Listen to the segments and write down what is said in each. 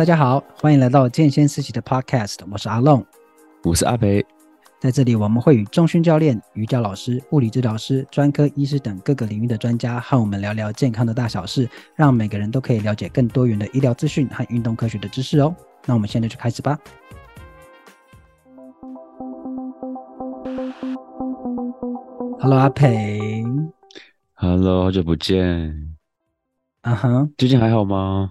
大家好，欢迎来到健先思齐的 Podcast，我是阿龙，我是阿培，在这里我们会与中训教练、瑜伽老师、物理治疗师、专科医师等各个领域的专家和我们聊聊健康的大小事，让每个人都可以了解更多元的医疗资讯和运动科学的知识哦。那我们现在就开始吧。Hello，阿培。Hello，好久不见。嗯哼，最近还好吗？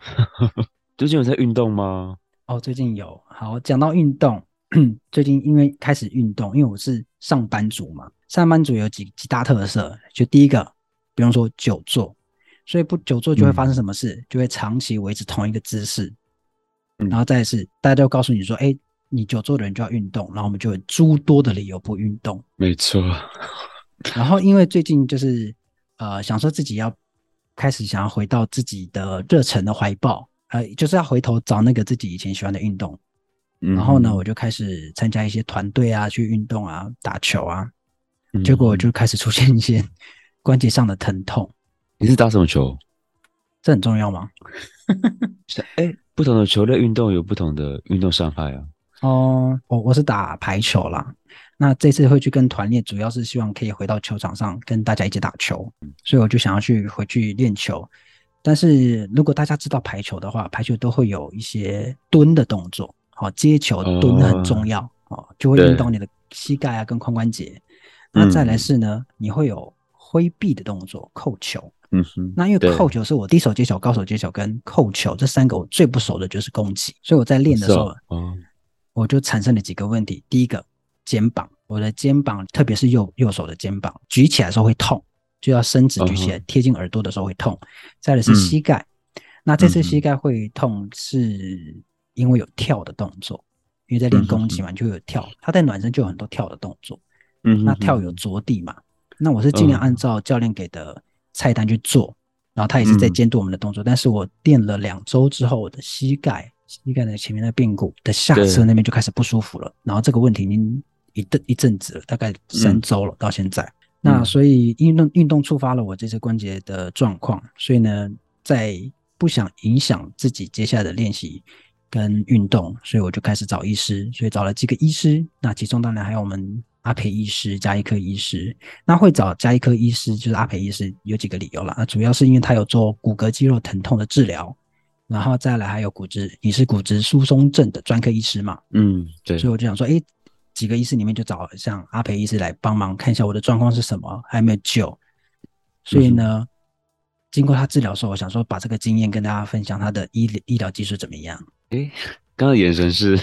最近有在运动吗？哦，最近有。好，讲到运动，最近因为开始运动，因为我是上班族嘛，上班族有几几大特色，就第一个，不用说久坐，所以不久坐就会发生什么事，嗯、就会长期维持同一个姿势。嗯、然后再是，大家都告诉你说，哎，你久坐的人就要运动，然后我们就有诸多的理由不运动。没错。然后因为最近就是呃，想说自己要开始想要回到自己的热忱的怀抱。呃，就是要回头找那个自己以前喜欢的运动，嗯、然后呢，我就开始参加一些团队啊，去运动啊，打球啊，嗯、结果就开始出现一些 关节上的疼痛。你是打什么球？这很重要吗？哎，不同的球类运动有不同的运动伤害啊。哦，我我是打排球啦。那这次会去跟团练，主要是希望可以回到球场上跟大家一起打球，所以我就想要去回去练球。但是如果大家知道排球的话，排球都会有一些蹲的动作，好，接球蹲很重要，哦，就会运动你的膝盖啊跟髋关节。那再来是呢，你会有挥臂的动作，扣球。嗯哼。那因为扣球是我低手接球、高手接球跟扣球这三个我最不熟的就是攻击，所以我在练的时候，我就产生了几个问题。第一个，肩膀，我的肩膀特别是右右手的肩膀举起来的时候会痛。就要伸直举起来，贴近耳朵的时候会痛。Uh. 再来是膝盖，嗯、那这次膝盖会痛是因为有跳的动作，因为在练攻击嘛，就会有跳。他在暖身就有很多跳的动作，嗯，那跳有着地嘛，那我是尽量按照教练给的菜单去做，然后他也是在监督我们的动作。但是我练了两周之后，我的膝盖膝盖的前面的髌骨的下侧那边就开始不舒服了，然后这个问题已经一阵一阵子了，大概三周了，到现在。那所以运动运动触发了我这些关节的状况，所以呢，在不想影响自己接下来的练习跟运动，所以我就开始找医师，所以找了几个医师，那其中当然还有我们阿培医师、加医科医师。那会找加医科医师就是阿培医师有几个理由啦，那主要是因为他有做骨骼肌肉疼痛的治疗，然后再来还有骨质，你是骨质疏松症的专科医师嘛？嗯，对，所以我就想说，诶。几个医师里面就找像阿培医师来帮忙看一下我的状况是什么，还有没有救。所以呢，经过他治疗的时候，我想说把这个经验跟大家分享，他的医医疗技术怎么样？诶，刚刚的眼神是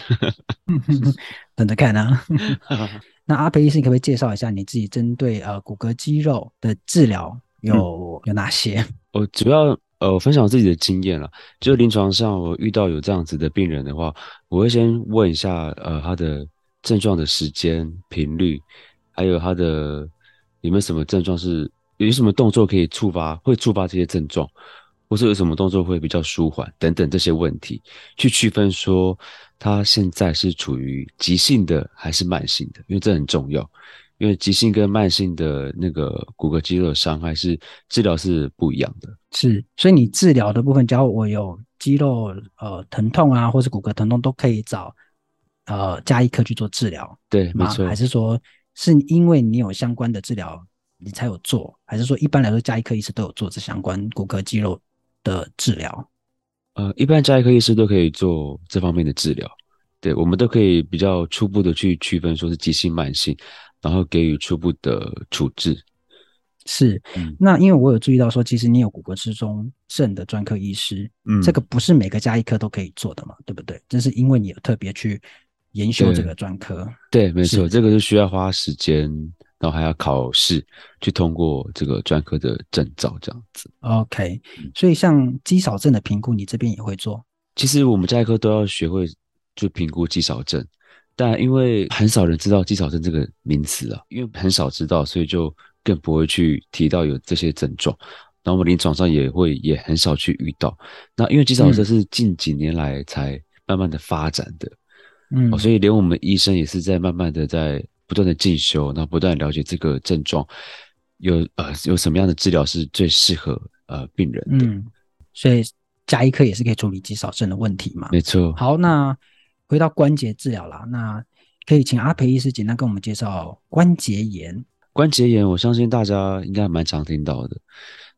等着看啊。那阿培医师，你可不可以介绍一下你自己针对呃骨骼肌肉的治疗有、嗯、有哪些？我主要呃我分享我自己的经验了，就是临床上我遇到有这样子的病人的话，我会先问一下呃他的。症状的时间、频率，还有他的有没有什么症状是有什么动作可以触发，会触发这些症状，或是有什么动作会比较舒缓等等这些问题，去区分说他现在是处于急性的还是慢性的，因为这很重要，因为急性跟慢性的那个骨骼肌肉的伤害是治疗是不一样的。是，所以你治疗的部分，假如我有肌肉呃疼痛啊，或是骨骼疼痛，都可以找。呃，加医科去做治疗，对，没错。还是说，是因为你有相关的治疗，你才有做？还是说，一般来说，加医科医师都有做这相关骨骼肌肉的治疗？呃，一般加医科医师都可以做这方面的治疗。对，我们都可以比较初步的去区分，说是急性、慢性，然后给予初步的处置。是，嗯、那因为我有注意到说，其实你有骨骼失中症的专科医师，嗯，这个不是每个加医科都可以做的嘛，对不对？这是因为你有特别去。研修这个专科，对，没错，这个是需要花时间，然后还要考试去通过这个专科的证照，这样子。OK，所以像肌少症的评估，你这边也会做？其实我们家医科都要学会就评估肌少症，但因为很少人知道肌少症这个名词啊，因为很少知道，所以就更不会去提到有这些症状。然后我们临床上也会也很少去遇到。那因为肌少症是近几年来才慢慢的发展的。嗯嗯、哦，所以连我们医生也是在慢慢的在不断的进修，然后不断了解这个症状有呃有什么样的治疗是最适合呃病人的。嗯，所以加一颗也是可以处理肌少症的问题嘛。没错。好，那回到关节治疗啦，那可以请阿培医师简单跟我们介绍关节炎。关节炎，我相信大家应该蛮常听到的。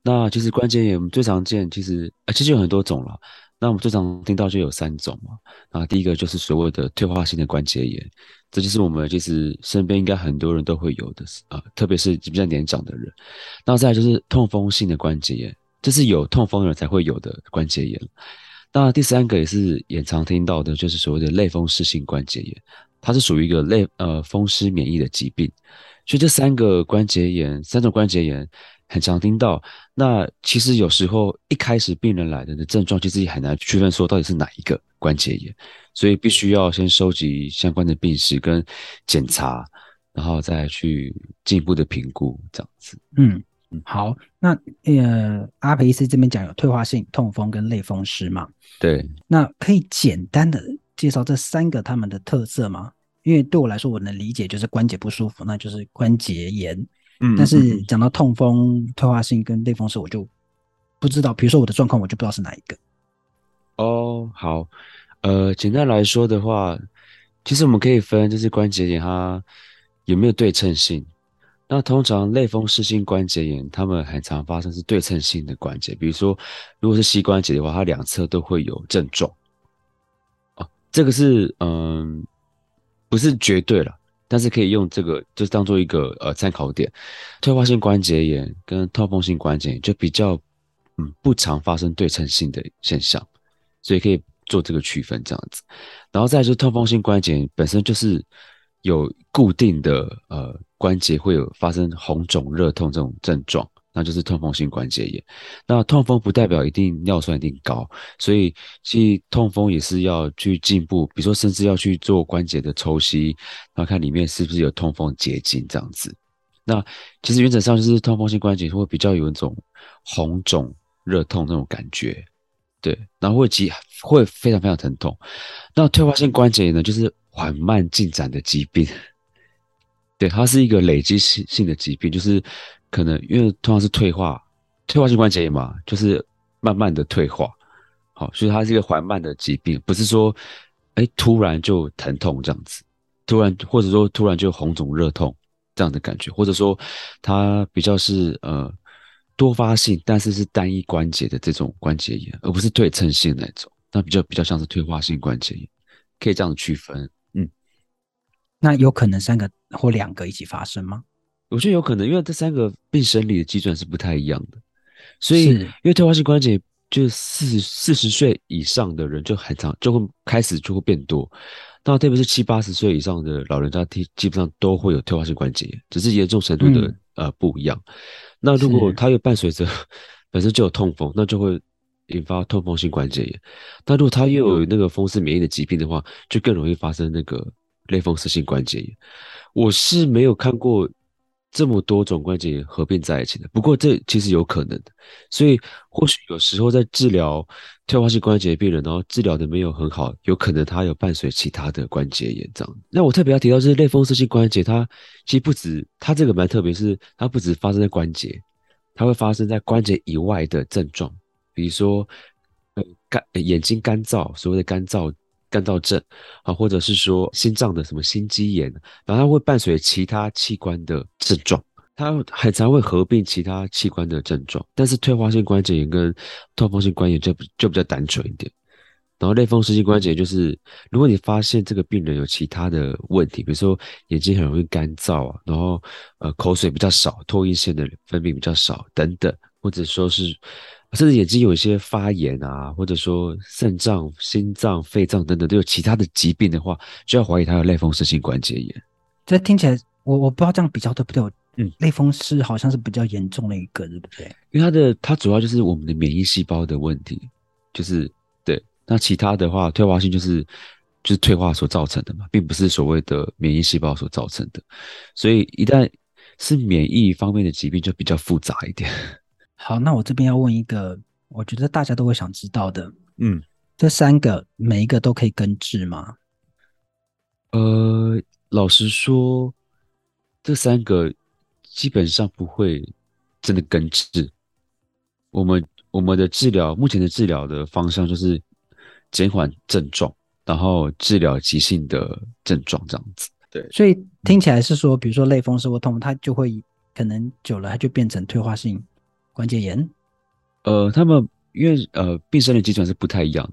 那其实关节炎我们最常见，其实呃其实有很多种了。那我们最常听到就有三种嘛。那第一个就是所谓的退化性的关节炎，这就是我们就是身边应该很多人都会有的啊、特别是比较年长的人。那再来就是痛风性的关节炎，这是有痛风的人才会有的关节炎。那第三个也是也常听到的，就是所谓的类风湿性关节炎，它是属于一个类呃风湿免疫的疾病。所以这三个关节炎，三种关节炎。很常听到，那其实有时候一开始病人来的的症状，其实也很难区分说到底是哪一个关节炎，所以必须要先收集相关的病史跟检查，然后再去进一步的评估这样子。嗯嗯，好，那呃，阿培医师这边讲有退化性痛风跟类风湿嘛？对，那可以简单的介绍这三个他们的特色吗？因为对我来说，我能理解就是关节不舒服，那就是关节炎。嗯，但是讲到痛风、退化性跟类风湿，我就不知道。比如说我的状况，我就不知道是哪一个。哦，好，呃，简单来说的话，其实我们可以分，就是关节炎它有没有对称性。那通常类风湿性关节炎，它们很常发生是对称性的关节，比如说如果是膝关节的话，它两侧都会有症状。哦，这个是嗯，不是绝对了。但是可以用这个，就是当做一个呃参考点。退化性关节炎跟痛风性关节炎就比较嗯不常发生对称性的现象，所以可以做这个区分这样子。然后再就是痛风性关节炎本身就是有固定的呃关节会有发生红肿热痛这种症状。那就是痛风性关节炎。那痛风不代表一定尿酸一定高，所以其实痛风也是要去进步，比如说甚至要去做关节的抽吸，然后看里面是不是有痛风结晶这样子。那其实原则上就是痛风性关节会比较有一种红肿热痛那种感觉，对，然后会急会非常非常疼痛。那退化性关节炎呢，就是缓慢进展的疾病，对，它是一个累积性性的疾病，就是。可能因为通常是退化，退化性关节炎嘛，就是慢慢的退化，好，所以它是一个缓慢的疾病，不是说，哎，突然就疼痛这样子，突然或者说突然就红肿热痛这样的感觉，或者说它比较是呃多发性，但是是单一关节的这种关节炎，而不是对称性那种，那比较比较像是退化性关节炎，可以这样区分，嗯，那有可能三个或两个一起发生吗？我觉得有可能，因为这三个病生理的机转是不太一样的，所以因为退化性关节，就四四十岁以上的人就很常就会开始就会变多，那特别是七八十岁以上的老人家，基基本上都会有退化性关节炎，只是严重程度的、嗯、呃不一样。那如果他又伴随着本身就有痛风，那就会引发痛风性关节炎。那如果他又有那个风湿免疫的疾病的话，就更容易发生那个类风湿性关节炎。我是没有看过。这么多种关节炎合并在一起的，不过这其实有可能的，所以或许有时候在治疗退化性关节病人，然后治疗的没有很好，有可能他有伴随其他的关节炎这样。那我特别要提到是类风湿性关节，它其实不止，它这个蛮特别，是它不止发生在关节，它会发生在关节以外的症状，比如说呃干眼睛干燥，所谓的干燥。干燥症啊，或者是说心脏的什么心肌炎，然后它会伴随其他器官的症状，它很常会合并其他器官的症状。但是退化性关节炎跟痛风性关节炎就就比较单纯一点。然后类风湿性关节炎就是，如果你发现这个病人有其他的问题，比如说眼睛很容易干燥啊，然后呃口水比较少，唾液腺的分泌比较少等等，或者说是。甚至眼睛有一些发炎啊，或者说肾脏、心脏、肺脏等等都有其他的疾病的话，就要怀疑他有类风湿性关节炎。这听起来，我我不知道这样比较对不对？嗯，类风湿好像是比较严重的一个，对不对？因为它的它主要就是我们的免疫细胞的问题，就是对。那其他的话，退化性就是就是退化所造成的嘛，并不是所谓的免疫细胞所造成的。所以一旦是免疫方面的疾病，就比较复杂一点。好，那我这边要问一个，我觉得大家都会想知道的，嗯，这三个每一个都可以根治吗？呃，老实说，这三个基本上不会真的根治。我们我们的治疗目前的治疗的方向就是减缓症状，然后治疗急性的症状这样子。对，所以听起来是说，比如说类风湿或痛，它就会可能久了，它就变成退化性关节炎。呃，他们因为呃病生的基准是不太一样，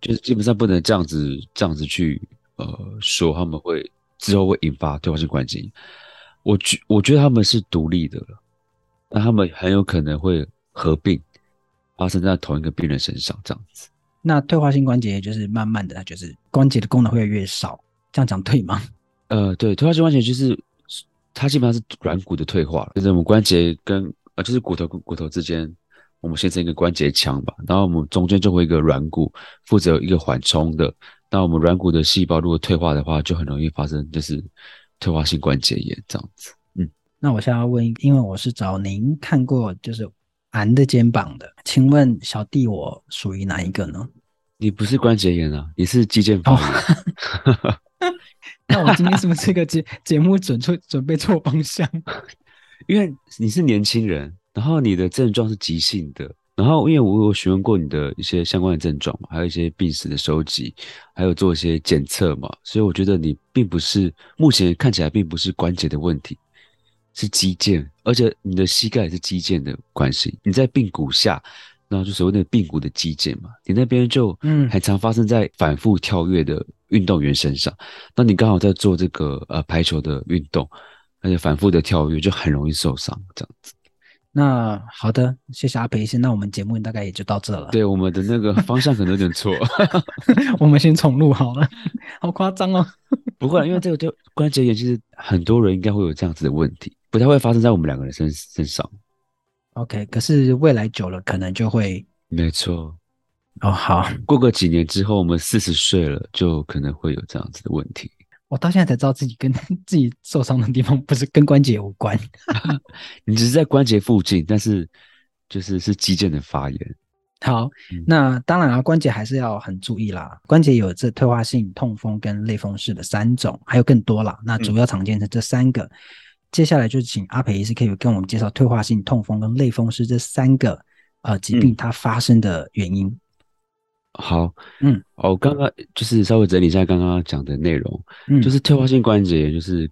就是基本上不能这样子这样子去呃说他们会之后会引发退化性关节炎。我觉我觉得他们是独立的，那他们很有可能会合并发生在同一个病人身上这样子。那退化性关节炎就是慢慢的，它就是关节的功能会越来越少，这样讲对吗？呃，对，退化性关节就是它基本上是软骨的退化，就是我们关节跟呃就是骨头跟骨头之间，我们形成一个关节腔吧，然后我们中间就会一个软骨负责一个缓冲的，那我们软骨的细胞如果退化的话，就很容易发生就是退化性关节炎这样子。嗯，那我现在要问，因为我是找您看过就是俺的肩膀的，请问小弟我属于哪一个呢？你不是关节炎啊，你是肌腱发炎。哦 那我今天是不是这个节节目准错准备错方向？因为你是年轻人，然后你的症状是急性的，然后因为我有询问过你的一些相关的症状嘛，还有一些病史的收集，还有做一些检测嘛，所以我觉得你并不是目前看起来并不是关节的问题，是肌腱，而且你的膝盖也是肌腱的关系，你在髌骨下。那就所谓的髌骨的肌腱嘛，你那边就嗯，很常发生在反复跳跃的运动员身上。那、嗯、你刚好在做这个呃排球的运动，而且反复的跳跃就很容易受伤这样子。那好的，谢谢阿培医生。那我们节目大概也就到这了。对，我们的那个方向可能有点错，我们先重录好了。好夸张哦！不会，因为这个就关节炎，其实很多人应该会有这样子的问题，不太会发生在我们两个人身身上。OK，可是未来久了，可能就会没错哦。好，过个几年之后，我们四十岁了，就可能会有这样子的问题。我到现在才知道自己跟 自己受伤的地方不是跟关节无关，你只是在关节附近，但是就是是肌腱的发炎。好，嗯、那当然啊，关节还是要很注意啦。关节有这退化性痛风跟类风湿的三种，还有更多啦。那主要常见的这三个。嗯接下来就请阿培医师可以跟我们介绍退化性痛风跟类风湿这三个呃疾病它发生的原因。嗯、好，嗯，哦刚刚就是稍微整理一下刚刚讲的内容，嗯，就是退化性关节炎就是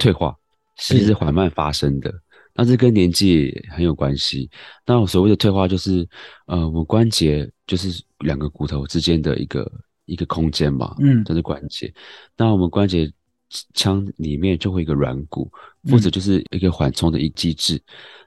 退化，其实是缓慢发生的，那这跟年纪很有关系。那我所谓的退化就是呃，我们关节就是两个骨头之间的一个一个空间嘛，嗯，这是关节。那我们关节。腔里面就会一个软骨，或者就是一个缓冲的一机制。嗯、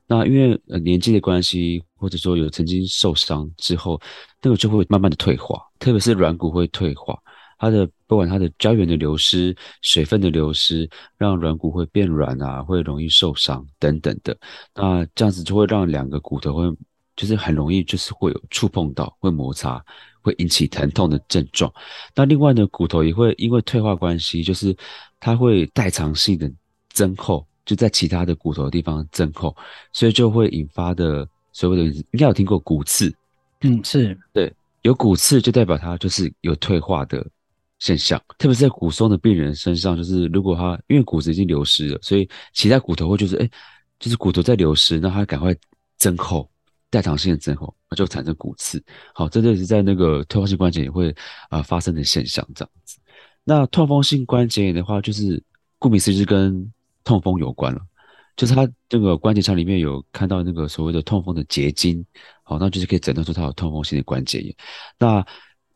那因为呃年纪的关系，或者说有曾经受伤之后，那个就会慢慢的退化，特别是软骨会退化，它的不管它的胶原的流失、水分的流失，让软骨会变软啊，会容易受伤等等的。那这样子就会让两个骨头会就是很容易就是会有触碰到，会摩擦。会引起疼痛的症状。那另外呢，骨头也会因为退化关系，就是它会代偿性的增厚，就在其他的骨头的地方增厚，所以就会引发的所谓的，应该有听过骨刺。嗯，是对，有骨刺就代表它就是有退化的现象，特别是在骨松的病人身上，就是如果他因为骨质已经流失了，所以其他骨头会就是哎，就是骨头在流失，那他赶快增厚。代偿性的增厚，就产生骨刺。好，这就是在那个退化性关节炎会啊、发生的现象，这样子。那痛风性关节炎的话，就是顾名思义是跟痛风有关了，就是它这个关节腔里面有看到那个所谓的痛风的结晶，好，那就是可以诊断出它有痛风性的关节炎。那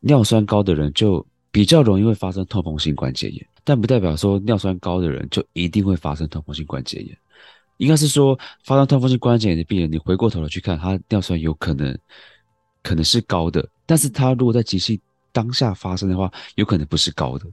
尿酸高的人就比较容易会发生痛风性关节炎，但不代表说尿酸高的人就一定会发生痛风性关节炎。应该是说，发生痛风性关节炎的病人，你回过头来去看，他尿酸有可能可能是高的，但是他如果在急性当下发生的话，有可能不是高的。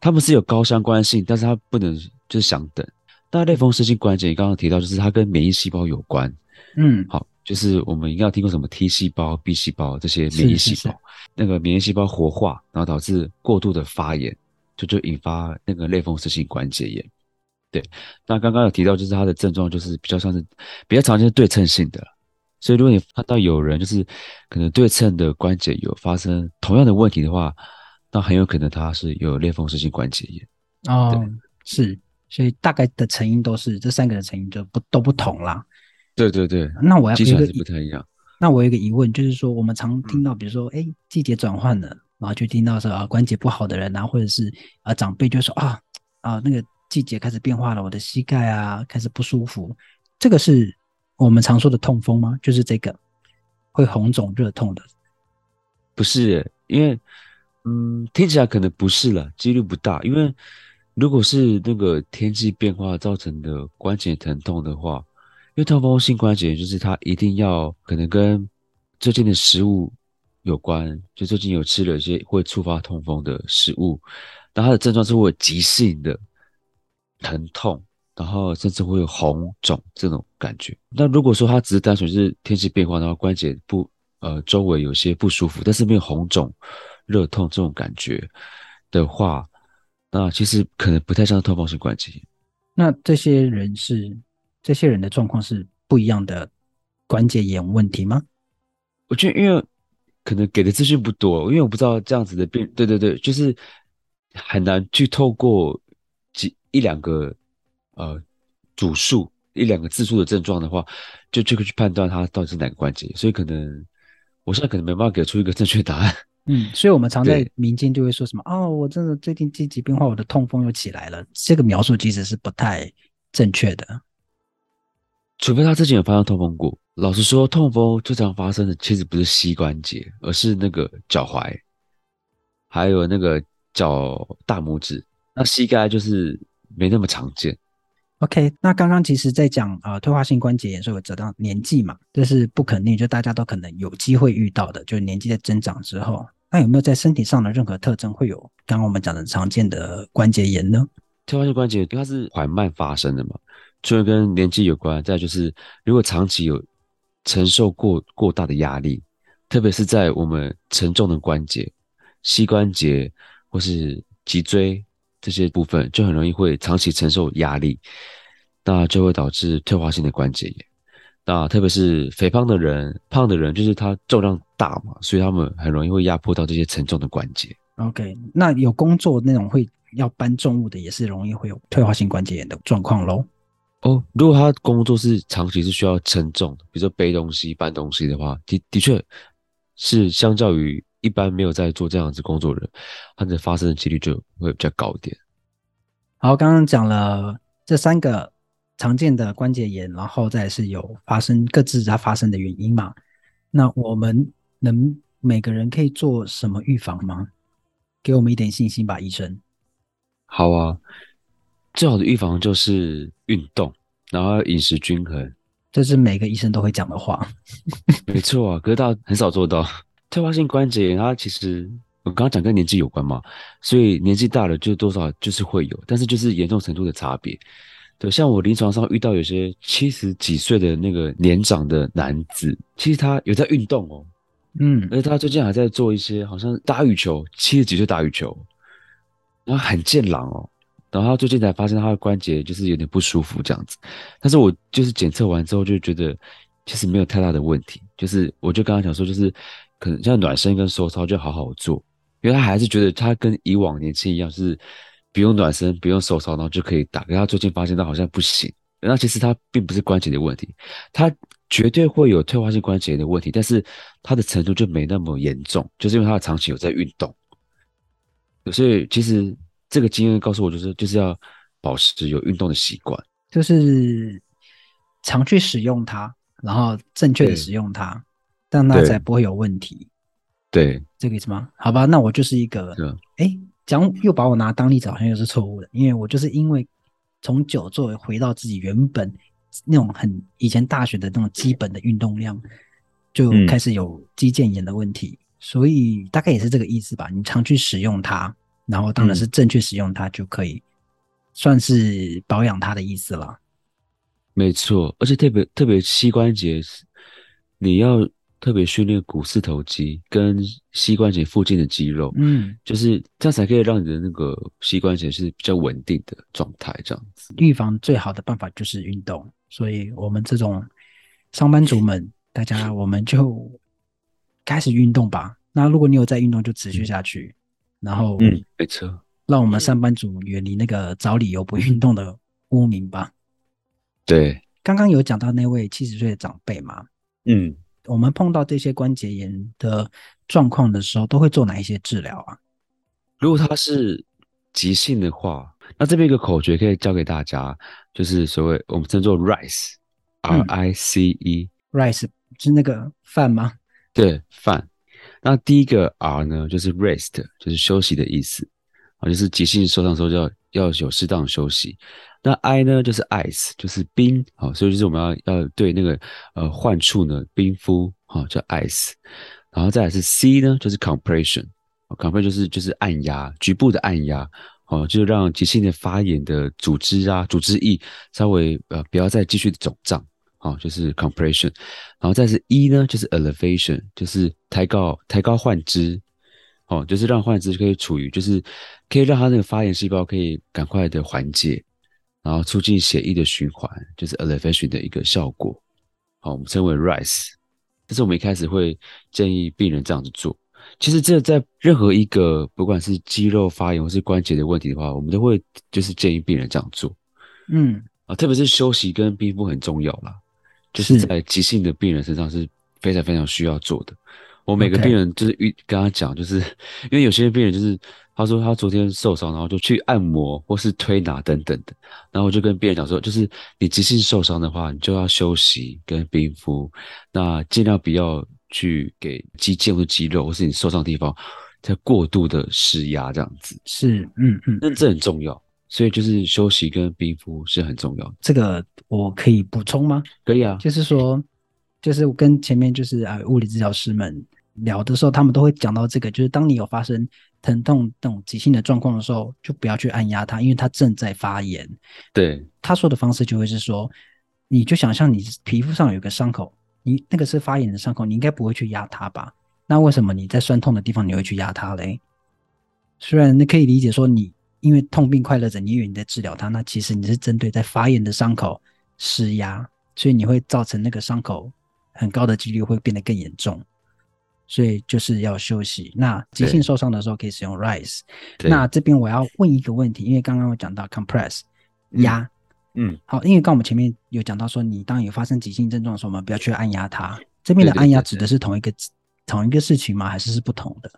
他们是有高相关性，但是他不能就是想等。那类风湿性关节炎刚刚提到，就是它跟免疫细胞有关。嗯，好，就是我们应该要听过什么 T 细胞、B 细胞这些免疫细胞，是是是那个免疫细胞活化，然后导致过度的发炎，就就引发那个类风湿性关节炎。对，那刚刚有提到，就是它的症状就是比较像是比较常见是对称性的，所以如果你看到有人就是可能对称的关节有发生同样的问题的话，那很有可能他是有类风湿性关节炎。哦，对是，所以大概的成因都是这三个的成因就不都不同啦。对对对，那我要基本上是不太一样。那我有一个疑问，就是说我们常听到，比如说，哎、嗯，季节转换了，然后就听到说啊，关节不好的人啊，或者是啊长辈就说啊啊那个季节开始变化了，我的膝盖啊开始不舒服，这个是我们常说的痛风吗？就是这个会红肿热痛的？不是，因为嗯，听起来可能不是了，几率不大，因为如果是那个天气变化造成的关节疼痛的话。因为痛风性关节炎就是它一定要可能跟最近的食物有关，就最近有吃了一些会触发痛风的食物，那它的症状是会有急性的疼痛，然后甚至会有红肿这种感觉。那如果说它只是单纯是天气变化，然后关节不呃周围有些不舒服，但是没有红肿、热痛这种感觉的话，那其实可能不太像痛风性关节炎。那这些人是？这些人的状况是不一样的关节炎问题吗？我觉得，因为可能给的资讯不多，因为我不知道这样子的病，对对对，就是很难去透过几一两个呃主数一两个字数的症状的话，就这个去判断它到底是哪个关节，所以可能我现在可能没办法给出一个正确答案。嗯，所以我们常在民间就会说什么哦，我真的最近季节变化，我的痛风又起来了，这个描述其实是不太正确的。除非他之前有发生痛风过。老实说，痛风最常发生的其实不是膝关节，而是那个脚踝，还有那个脚大拇指。那膝盖就是没那么常见。OK，那刚刚其实在讲啊、呃，退化性关节炎，所以我讲到年纪嘛，这是不可逆，就大家都可能有机会遇到的，就是年纪在增长之后，那有没有在身体上的任何特征会有刚刚我们讲的常见的关节炎呢？退化性关节炎，因为它是缓慢发生的嘛。除了跟年纪有关，再就是如果长期有承受过过大的压力，特别是在我们沉重的关节、膝关节或是脊椎这些部分，就很容易会长期承受压力，那就会导致退化性的关节炎。那特别是肥胖的人、胖的人，就是他重量大嘛，所以他们很容易会压迫到这些沉重的关节。OK，那有工作那种会要搬重物的，也是容易会有退化性关节炎的状况喽。哦，如果他工作是长期是需要沉重的，比如说背东西、搬东西的话，的的确是相较于一般没有在做这样子工作的人，他的发生的几率就会比较高一点。好，刚刚讲了这三个常见的关节炎，然后再是有发生各自它发生的原因嘛？那我们能每个人可以做什么预防吗？给我们一点信心吧，医生。好啊。最好的预防就是运动，然后饮食均衡，这是每个医生都会讲的话。没错啊，可是大家很少做到。退化性关节炎，它其实我刚刚讲跟年纪有关嘛，所以年纪大了就多少就是会有，但是就是严重程度的差别。对，像我临床上遇到有些七十几岁的那个年长的男子，其实他有在运动哦，嗯，而且他最近还在做一些好像打羽球，七十几岁打羽球，然后很健朗哦。然后他最近才发现他的关节就是有点不舒服这样子，但是我就是检测完之后就觉得其实没有太大的问题，就是我就刚刚讲说，就是可能像暖身跟收操就好好做，因为他还是觉得他跟以往年轻一样，是不用暖身不用收操然后就可以打，可是他最近发现他好像不行，那其实他并不是关节的问题，他绝对会有退化性关节炎的问题，但是他的程度就没那么严重，就是因为他长期有在运动，所以其实。这个经验告诉我，就是就是要保持有运动的习惯，就是常去使用它，然后正确的使用它，但那才不会有问题。对，这个意思吗？好吧，那我就是一个，哎，讲又把我拿当例子，好像又是错误的，因为我就是因为从久坐回到自己原本那种很以前大学的那种基本的运动量，就开始有肌腱炎的问题，嗯，所以大概也是这个意思吧。你常去使用它。然后当然是正确使用它，就可以算是保养它的意思了。没错，而且特别特别膝关节，你要特别训练股四头肌跟膝关节附近的肌肉，嗯，就是这样才可以让你的那个膝关节是比较稳定的状态。这样子，预防最好的办法就是运动。所以我们这种上班族们，大家我们就开始运动吧。那如果你有在运动，就持续下去。然后，嗯，没错，让我们上班族远离那个找理由不运动的污名吧。对，刚刚有讲到那位七十岁的长辈嘛，嗯，我们碰到这些关节炎的状况的时候，都会做哪一些治疗啊？如果它是急性的话，那这边一个口诀可以教给大家，就是所谓我们称作 RICE，R I C E，RICE 是那个饭吗？对，饭。那第一个 R 呢，就是 Rest，就是休息的意思啊，就是急性受伤的时候要要有适当的休息。那 I 呢，就是 Ice，就是冰啊，所以就是我们要要对那个呃患处呢冰敷啊，叫 Ice。然后再来是 C 呢，就是 Compression，Compression 就是就是按压，局部的按压。哦，就让急性的发炎的组织啊、组织液稍微呃不要再继续肿胀，哦，就是 compression，然后再是 E 呢，就是 elevation，就是抬高抬高患肢，哦，就是让患者可以处于就是可以让他那个发炎细胞可以赶快的缓解，然后促进血液的循环，就是 elevation 的一个效果，好，我们称为 rise，这是我们一开始会建议病人这样子做。其实这在任何一个不管是肌肉发炎或是关节的问题的话，我们都会就是建议病人这样做。嗯啊，特别是休息跟冰敷很重要啦，就是在急性的病人身上是非常非常需要做的。我每个病人就是遇跟他讲，就是因为有些病人就是他说他昨天受伤，然后就去按摩或是推拿等等的，然后我就跟病人讲说，就是你急性受伤的话，你就要休息跟冰敷，那尽量不要。去给肌腱或肌肉，或是你受伤的地方，在过度的施压，这样子是，嗯嗯，那这很重要，所以就是休息跟冰敷是很重要。这个我可以补充吗？可以啊，就是说，就是我跟前面就是啊物理治疗师们聊的时候，他们都会讲到这个，就是当你有发生疼痛这种急性的状况的时候，就不要去按压它，因为它正在发炎。对，他说的方式就会是说，你就想象你皮肤上有个伤口。你那个是发炎的伤口，你应该不会去压它吧？那为什么你在酸痛的地方你会去压它嘞？虽然你可以理解说你因为痛并快乐着，你以为你在治疗它，那其实你是针对在发炎的伤口施压，所以你会造成那个伤口很高的几率会变得更严重。所以就是要休息。那急性受伤的时候可以使用 rise。那这边我要问一个问题，因为刚刚我讲到 compress 压。嗯嗯，好，因为刚我们前面有讲到说，你当有发生急性症状的时候，我们不要去按压它。这边的按压指的是同一个同一个事情吗？还是是不同的？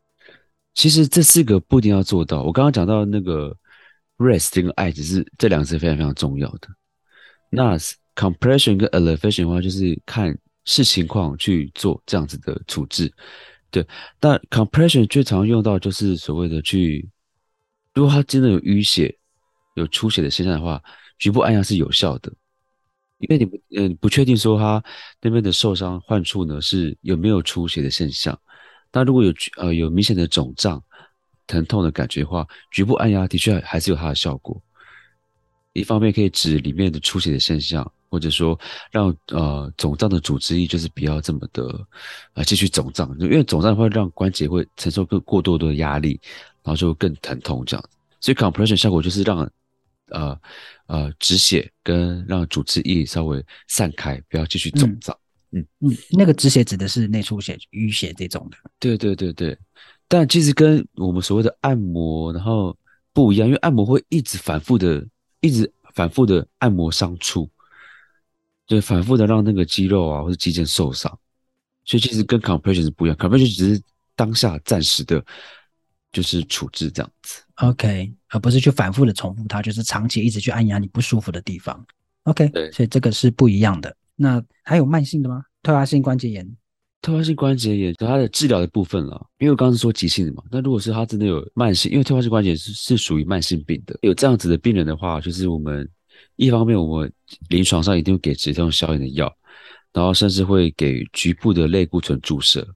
其实这四个不一定要做到。我刚刚讲到那个 rest 跟 ice 是这两个是非常非常重要的。那 compression 跟 elevation 的话，就是看视情况去做这样子的处置。对，但 compression 最常用到就是所谓的去，如果他真的有淤血、有出血的现象的话。局部按压是有效的，因为你不嗯不确定说他那边的受伤患处呢是有没有出血的现象。但如果有呃有明显的肿胀、疼痛的感觉的话，局部按压的确还是有它的效果。一方面可以止里面的出血的现象，或者说让呃肿胀的组织液就是不要这么的呃继续肿胀，因为肿胀会让关节会承受更过多的压力，然后就会更疼痛这样。所以 compression 效果就是让呃。呃，止血跟让组织液稍微散开，不要继续肿胀。嗯嗯，那个止血指的是内出血、淤血这种的。对对对对，但其实跟我们所谓的按摩然后不一样，因为按摩会一直反复的、一直反复的按摩伤处，对，反复的让那个肌肉啊或者肌腱受伤，所以其实跟 compression 是不一样，compression 只是当下暂时的。就是处置这样子，OK，而不是去反复的重复它，就是长期一直去按压你不舒服的地方，OK，对，所以这个是不一样的。那还有慢性的吗？退化性关节炎，退化性关节炎它的治疗的部分了，因为我刚刚是说急性的嘛，那如果是他真的有慢性，因为退化性关节是是属于慢性病的，有这样子的病人的话，就是我们一方面我们临床上一定会给止痛消炎的药，然后甚至会给局部的类固醇注射，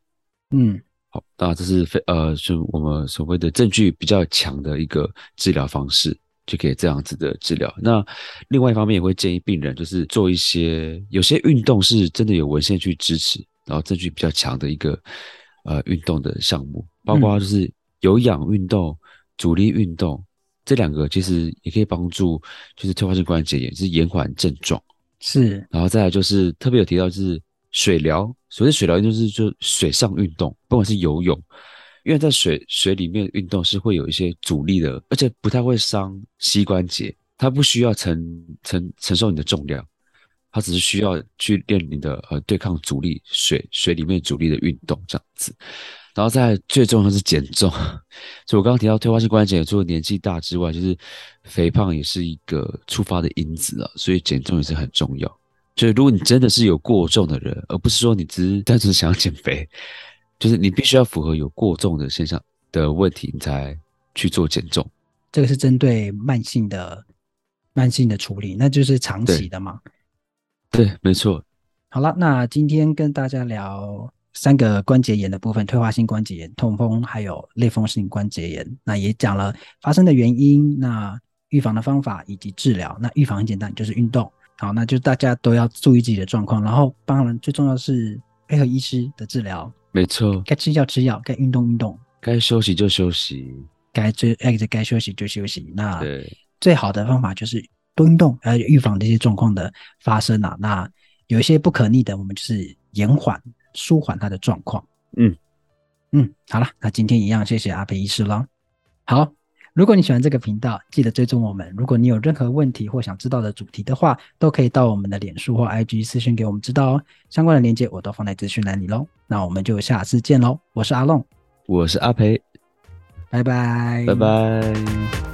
嗯。好，那这是非呃，就我们所谓的证据比较强的一个治疗方式，就可以这样子的治疗。那另外一方面也会建议病人，就是做一些有些运动是真的有文献去支持，然后证据比较强的一个呃运动的项目，包括就是有氧运动、阻力运动这两个，其实也可以帮助就是退化性关节炎，就是延缓症状。是，然后再来就是特别有提到就是。水疗，所谓水疗就是就水上运动，不管是游泳，因为在水水里面运动是会有一些阻力的，而且不太会伤膝关节，它不需要承承承受你的重量，它只是需要去练你的呃对抗阻力水水里面阻力的运动这样子。然后再最重要的是减重，所以我刚刚提到退化性关节炎，除了年纪大之外，就是肥胖也是一个触发的因子啊，所以减重也是很重要。就是如果你真的是有过重的人，而不是说你只是单纯想要减肥，就是你必须要符合有过重的现象的问题，你才去做减重。这个是针对慢性的慢性的处理，那就是长期的嘛？对，对，没错。好了，那今天跟大家聊。三个关节炎的部分：退化性关节炎、痛风，还有类风湿性关节炎。那也讲了发生的原因，那预防的方法以及治疗。那预防很简单，就是运动。好，那就大家都要注意自己的状况，然后当然最重要是配合医师的治疗。没错，该吃药吃药，该运动运动，该休息就休息，该追哎该休息就休息。那最好的方法就是多运动，还有预防这些状况的发生啊。那有一些不可逆的，我们就是延缓。舒缓他的状况。嗯嗯，好了，那今天一样，谢谢阿培医师了。好，如果你喜欢这个频道，记得追踪我们。如果你有任何问题或想知道的主题的话，都可以到我们的脸书或 IG 私信给我们知道哦。相关的链接我都放在资讯栏里喽。那我们就下次见喽。我是阿龙，我是阿培，拜拜，拜拜。